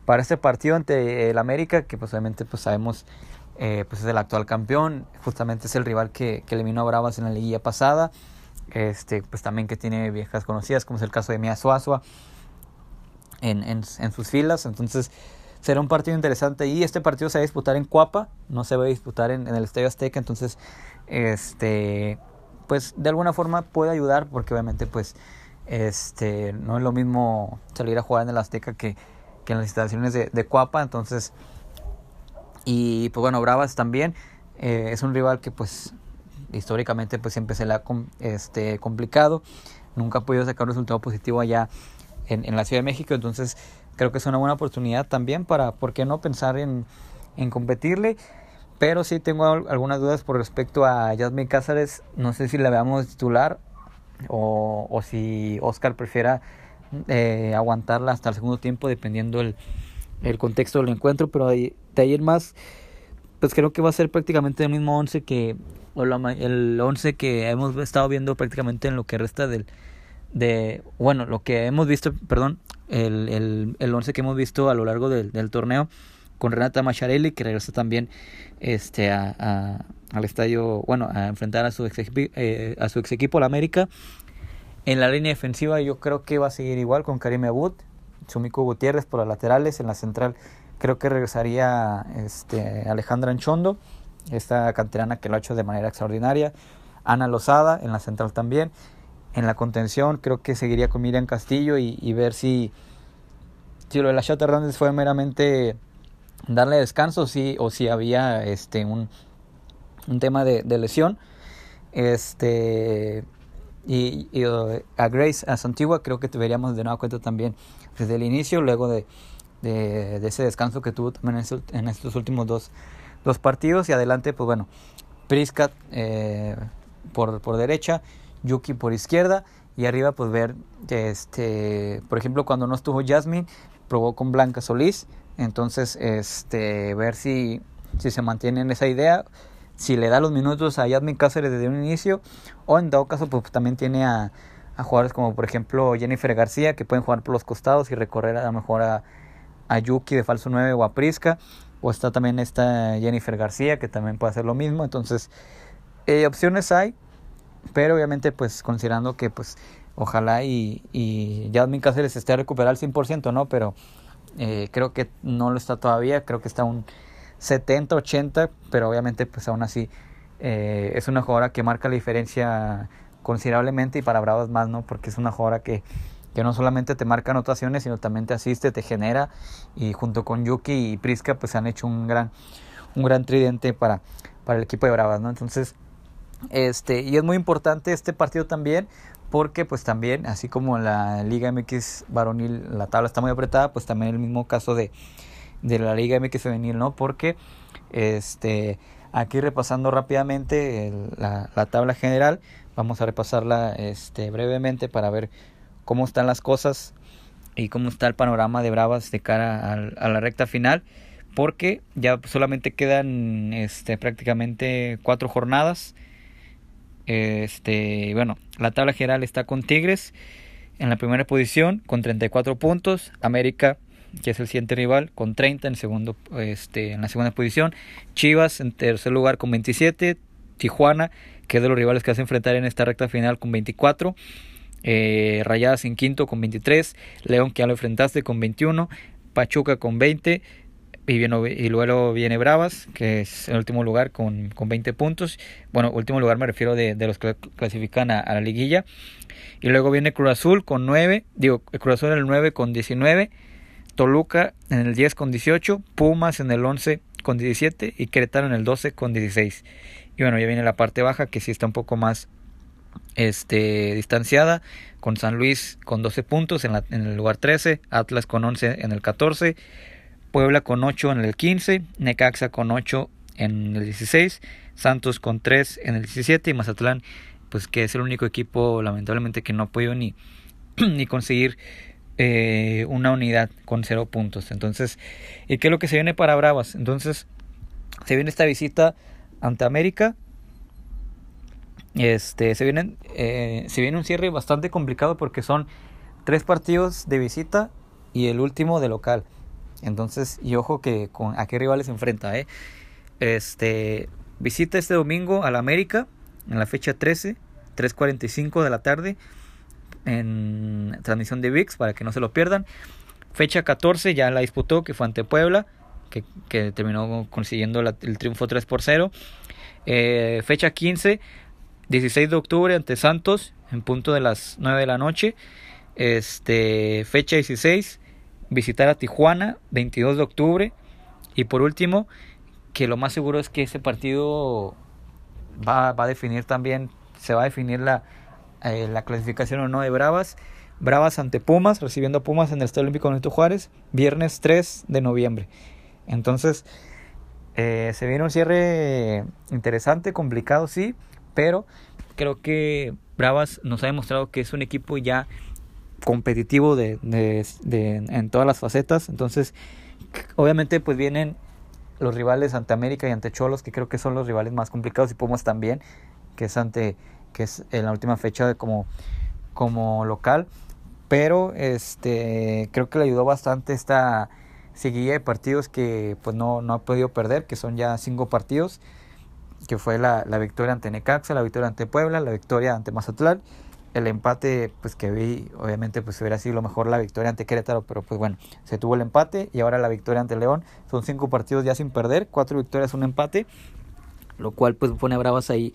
para este partido ante el América, que pues obviamente pues sabemos eh, pues es el actual campeón, justamente es el rival que, que eliminó a Bravas en la liguilla pasada, este pues también que tiene viejas conocidas, como es el caso de Mia Suazua en, en, sus filas, entonces será un partido interesante y este partido se va a disputar en Cuapa, no se va a disputar en, en el Estadio Azteca, entonces este pues de alguna forma puede ayudar porque obviamente pues este no es lo mismo salir a jugar en el Azteca que, que en las instalaciones de, de Cuapa, entonces y pues bueno, Bravas también eh, es un rival que pues históricamente pues siempre se le ha este, complicado. Nunca ha podido sacar un resultado positivo allá en, en, la Ciudad de México. Entonces creo que es una buena oportunidad también para, ¿por qué no pensar en, en competirle? Pero sí tengo algunas dudas por respecto a Jasmine Cázares. No sé si la veamos titular o, o si Oscar prefiera eh, aguantarla hasta el segundo tiempo dependiendo el, el contexto del encuentro, pero de, de ahí en más, pues creo que va a ser prácticamente el mismo 11 que, o el 11 que hemos estado viendo prácticamente en lo que resta del, de, bueno, lo que hemos visto, perdón, el, el, el 11 que hemos visto a lo largo del, torneo con Renata Macharelli, que regresa también este, a, a, al estadio, bueno, a enfrentar a su ex, eh, a su ex equipo, la América. En la línea defensiva yo creo que va a seguir igual con Karim Abud, Chumiko Gutiérrez por las laterales, en la central creo que regresaría este, Alejandra Anchondo, esta canterana que lo ha hecho de manera extraordinaria, Ana Lozada en la central también, en la contención creo que seguiría con Miriam Castillo y, ver si, si lo de la Chata Hernández fue meramente darle descanso sí, o si había este, un, un tema de, de lesión. Este, y, a Grace a Santigua creo que deberíamos de nuevo cuenta también desde el inicio, luego de, de, ese descanso que tuvo también en, en, estos últimos dos, dos partidos. Y adelante, pues bueno, Priscat eh, por, por derecha, Yuki por izquierda. Y arriba, pues ver, este, por ejemplo, cuando no estuvo Jasmine, probó con Blanca Solís. Entonces, este, ver si, si se mantiene en esa idea si le da los minutos a Yasmin Cáceres desde un inicio o en dado caso pues también tiene a, a jugadores como por ejemplo Jennifer García que pueden jugar por los costados y recorrer a lo mejor a, a Yuki de falso 9 o a Prisca. O está también esta Jennifer García que también puede hacer lo mismo. Entonces eh, opciones hay pero obviamente pues considerando que pues ojalá y, y Yasmin Cáceres esté a recuperar al 100% no pero eh, creo que no lo está todavía creo que está un 70 80 pero obviamente pues aún así eh, es una jugadora que marca la diferencia considerablemente y para Bravas más no porque es una jugadora que que no solamente te marca anotaciones, sino también te asiste, te genera y junto con Yuki y Priska pues han hecho un gran un gran tridente para para el equipo de Bravas, ¿no? Entonces, este y es muy importante este partido también porque pues también así como la Liga MX varonil la tabla está muy apretada, pues también el mismo caso de de la Liga MX femenil, ¿no? Porque este aquí repasando rápidamente la, la tabla general, vamos a repasarla este brevemente para ver cómo están las cosas y cómo está el panorama de Bravas de cara a, a la recta final, porque ya solamente quedan este, prácticamente cuatro jornadas. Este, bueno, la tabla general está con Tigres, En la primera posición con 34 puntos, América que es el siguiente rival, con 30 en, segundo, este, en la segunda posición. Chivas en tercer lugar con 27. Tijuana, que es de los rivales que vas a enfrentar en esta recta final con 24. Eh, Rayadas en quinto con 23. León, que ya lo enfrentaste con 21. Pachuca con 20. Y, luego viene Bravas, que es el último lugar con, con 20 puntos. Bueno, último lugar me refiero de, de los que clasifican a, a, la liguilla. Y luego viene Cruz Azul con 9. Digo, Cruz Azul en el 9 con 19. Toluca en el 10 con 18. Pumas en el 11 con 17. Y Querétaro en el 12 con 16. Y bueno, ya viene la parte baja que sí está un poco más este, distanciada. Con San Luis con 12 puntos en, la, en el lugar 13. Atlas con 11 en el 14. Puebla con 8 en el 15, Necaxa con 8 en el 16, Santos con 3 en el 17 y Mazatlán, pues que es el único equipo lamentablemente que no ha podido ni, [CLEARS THROAT] ni conseguir eh, una unidad con 0 puntos. Entonces, ¿y qué es lo que se viene para Bravas? Entonces, se viene esta visita ante América. Este, se, viene, eh, se viene un cierre bastante complicado porque son tres partidos de visita y el último de local. Entonces, y ojo que con a qué rivales se enfrenta, ¿eh? Este, visita este domingo al América en la fecha 13, 3.45 de la tarde en transmisión de VIX para que no se lo pierdan. Fecha 14 ya la disputó, que fue ante Puebla, que, que terminó consiguiendo la, el triunfo 3 por 0. Eh, fecha 15, 16 de octubre ante Santos, en punto de las 9 de la noche. Este, fecha 16, visitar a Tijuana 22 de octubre y por último que lo más seguro es que ese partido va, va a definir también se va a definir la, eh, la clasificación o no de Bravas Bravas ante Pumas recibiendo a Pumas en el Estadio Olímpico Benito Juárez viernes 3 de noviembre entonces eh, se viene un cierre interesante complicado sí pero creo que Bravas nos ha demostrado que es un equipo ya competitivo de, en todas las facetas. Entonces, obviamente, pues vienen los rivales ante América y ante Cholos, que creo que son los rivales más complicados, y Pumas también, que es ante, que es en la última fecha como, como local. Pero este creo que le ayudó bastante esta seguida de partidos que pues no, no ha podido perder, que son ya cinco partidos, que fue la, la victoria ante Necaxa, la victoria ante Puebla, la victoria ante Mazatlán el empate pues que vi obviamente pues hubiera sido lo mejor la victoria ante Querétaro pero pues bueno se tuvo el empate y ahora la victoria ante León son cinco partidos ya sin perder cuatro victorias un empate lo cual pues pone Bravas ahí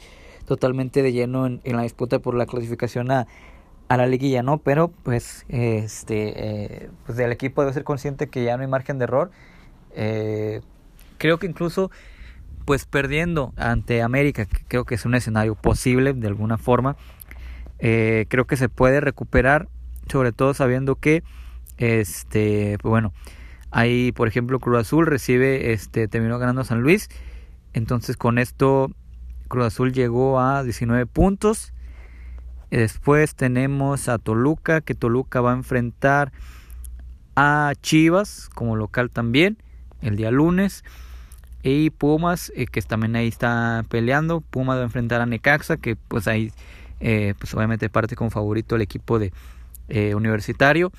totalmente de lleno en, la disputa por la clasificación a, la liguilla no pero pues este eh, pues el equipo debe ser consciente que ya no hay margen de error. Eh, creo que incluso pues perdiendo ante América que creo que es un escenario posible de alguna forma eh, creo que se puede recuperar, sobre todo sabiendo que, este, pues bueno, ahí por ejemplo Cruz Azul recibe, este, terminó ganando San Luis, entonces con esto Cruz Azul llegó a 19 puntos. Después tenemos a Toluca, que Toluca va a enfrentar a Chivas como local también el día lunes. Y Pumas, eh, que también ahí está peleando. Pumas va a enfrentar a Necaxa, que pues ahí eh, pues obviamente parte como favorito el equipo de eh, Universitario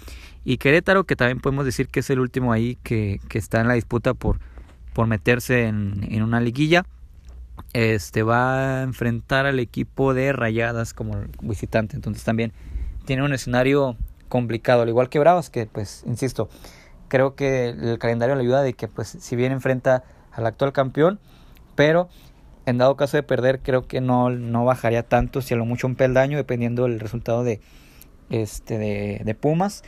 y Querétaro que también podemos decir que es el último ahí que, que está en la disputa por, por meterse en, en, una liguilla este va a enfrentar al equipo de Rayadas como visitante entonces también tiene un escenario complicado al igual que Bravas que pues insisto creo que el calendario le ayuda de que pues si bien enfrenta al actual campeón pero en dado caso de perder, creo que no, no bajaría tanto, si a lo mucho un peldaño, dependiendo del resultado de, este, de, de Pumas,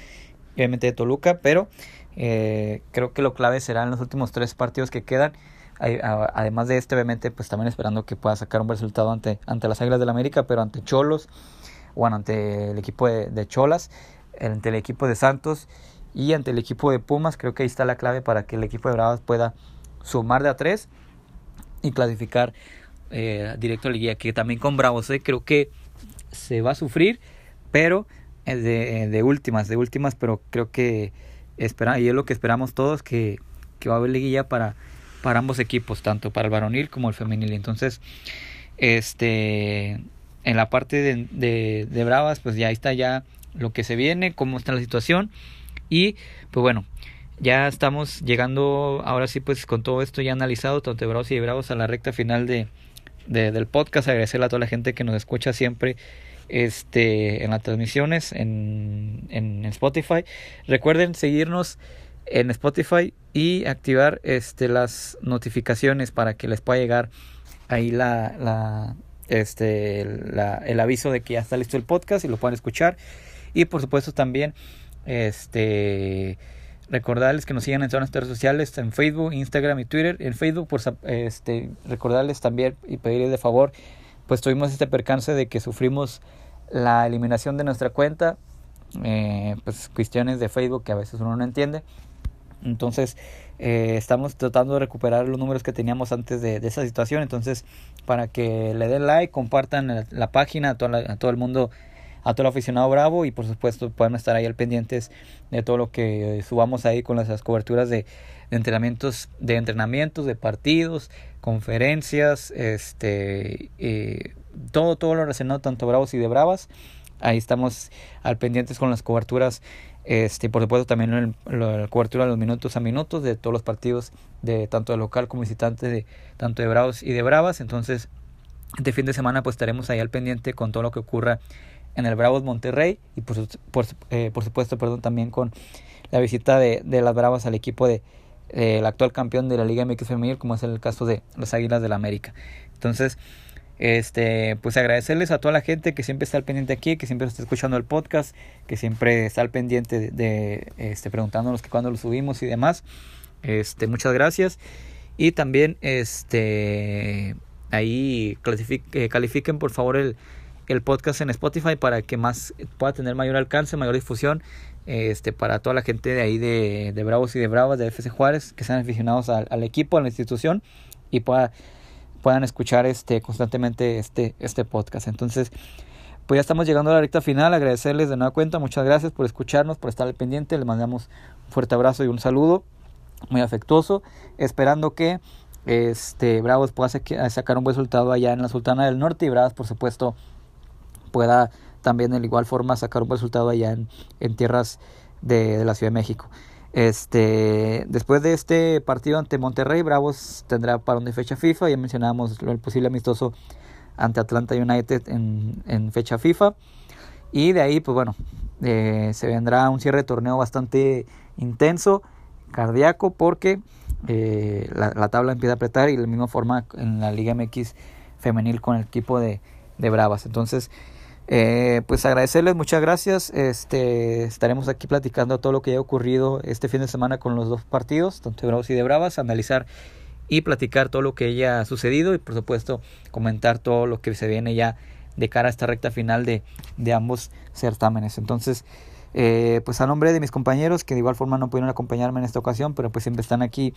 obviamente de Toluca, pero eh, creo que lo clave será en los últimos tres partidos que quedan. Además de este, obviamente, pues también esperando que pueda sacar un resultado ante, ante las Águilas del la América, pero ante Cholos, bueno, ante el equipo de, Cholas, ante el equipo de Santos y ante el equipo de Pumas, creo que ahí está la clave para que el equipo de Bravas pueda sumar de a tres y clasificar eh, directo a la guía. Que también con Bravos eh, creo que se va a sufrir, pero de, de últimas, de últimas, pero creo que espera, y es lo que esperamos todos, que, que va a haber liguilla para, para ambos equipos, tanto para el varonil como el femenil. Entonces, este en la parte de, de, de Bravas, pues ya está ya lo que se viene, cómo está la situación y pues bueno, ya estamos llegando ahora sí pues con todo esto ya analizado, tanto de Bravos y de Bravos a la recta final de, del podcast, agradecerle a toda la gente que nos escucha siempre este en las transmisiones en, en Spotify. Recuerden seguirnos en Spotify y activar este las notificaciones para que les pueda llegar ahí la, la este el aviso de que ya está listo el podcast y lo puedan escuchar. Y por supuesto también este recordarles que nos sigan en todas nuestras redes sociales en Facebook, Instagram y Twitter. En Facebook por este recordarles también y pedirles de favor pues tuvimos este percance de que sufrimos la eliminación de nuestra cuenta. Eh, pues cuestiones de Facebook que a veces uno no entiende entonces, eh, estamos tratando de recuperar los números que teníamos antes de, esa situación. Entonces, para que le den like, compartan la, página a, todo el mundo, a todo el aficionado bravo y por supuesto puedan estar ahí al pendientes de todo lo que subamos ahí con las, coberturas de, entrenamientos, de entrenamientos, de partidos, conferencias, este, todo, todo lo relacionado tanto bravos y de bravas. Ahí estamos al pendientes con las coberturas este, por supuesto también la cobertura de los minutos a minutos de todos los partidos de tanto de local como visitante de tanto de Bravos y de Bravas. Entonces, este fin de semana pues estaremos ahí al pendiente con todo lo que ocurra en el Bravos Monterrey y por, por, eh, por supuesto perdón también con la visita de, de las Bravas al equipo de el actual campeón de la Liga MX femenil como es el caso de las Águilas del la América. Entonces, este, pues agradecerles a toda la gente que siempre está al pendiente aquí, que siempre está escuchando el podcast, que siempre está al pendiente de, este, preguntándonos que cuándo lo subimos y demás. Este, muchas gracias. Y también, este, ahí eh, califiquen por favor el, el podcast en Spotify para que más pueda tener mayor alcance, mayor difusión este para toda la gente de ahí de, de Bravos y de Bravas de FC Juárez que sean aficionados al, al, equipo, a la institución y pueda puedan escuchar este constantemente este, este podcast. Entonces, pues ya estamos llegando a la recta final. Agradecerles de nueva cuenta. Muchas gracias por escucharnos, por estar al pendiente. Les mandamos un fuerte abrazo y un saludo muy afectuoso. Esperando que este Bravos pueda sacar un buen resultado allá en la Sultana del Norte y Bravos, por supuesto, pueda también de igual forma sacar un buen resultado allá en, en tierras de la Ciudad de México. Este, después de este partido ante Monterrey, Bravos tendrá para de fecha FIFA. Ya mencionábamos el posible amistoso ante Atlanta United en, fecha FIFA. Y de ahí, pues bueno, eh, se vendrá un cierre de torneo bastante intenso, cardíaco, porque eh, la, tabla empieza a apretar y de la misma forma en la Liga MX femenil con el equipo de, de Bravas. Entonces, eh, pues agradecerles, muchas gracias. Este, estaremos aquí platicando todo lo que haya ocurrido este fin de semana con los dos partidos, tanto de Bravos y de Bravas, analizar y platicar todo lo que haya sucedido y por supuesto comentar todo lo que se viene ya de cara a esta recta final de, de ambos certámenes. Entonces, eh, pues a nombre de mis compañeros que de igual forma no pudieron acompañarme en esta ocasión, pero pues siempre están aquí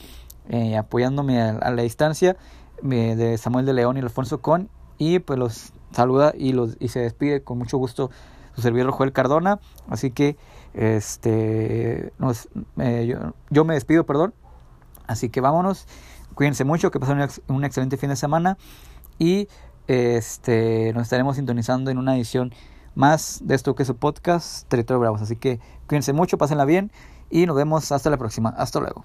eh, apoyándome a, la distancia, de Samuel de León y Alfonso Con, y pues los saluda y, los, y se despide con mucho gusto su servidor Joel Cardona. Así que este nos, yo, me despido, perdón. Así que vámonos. Cuídense mucho, que pasen un, excelente fin de semana. Y este nos estaremos sintonizando en una edición más de esto que es su podcast Territorio Bravos. Así que cuídense mucho, pásenla bien y nos vemos hasta la próxima. Hasta luego.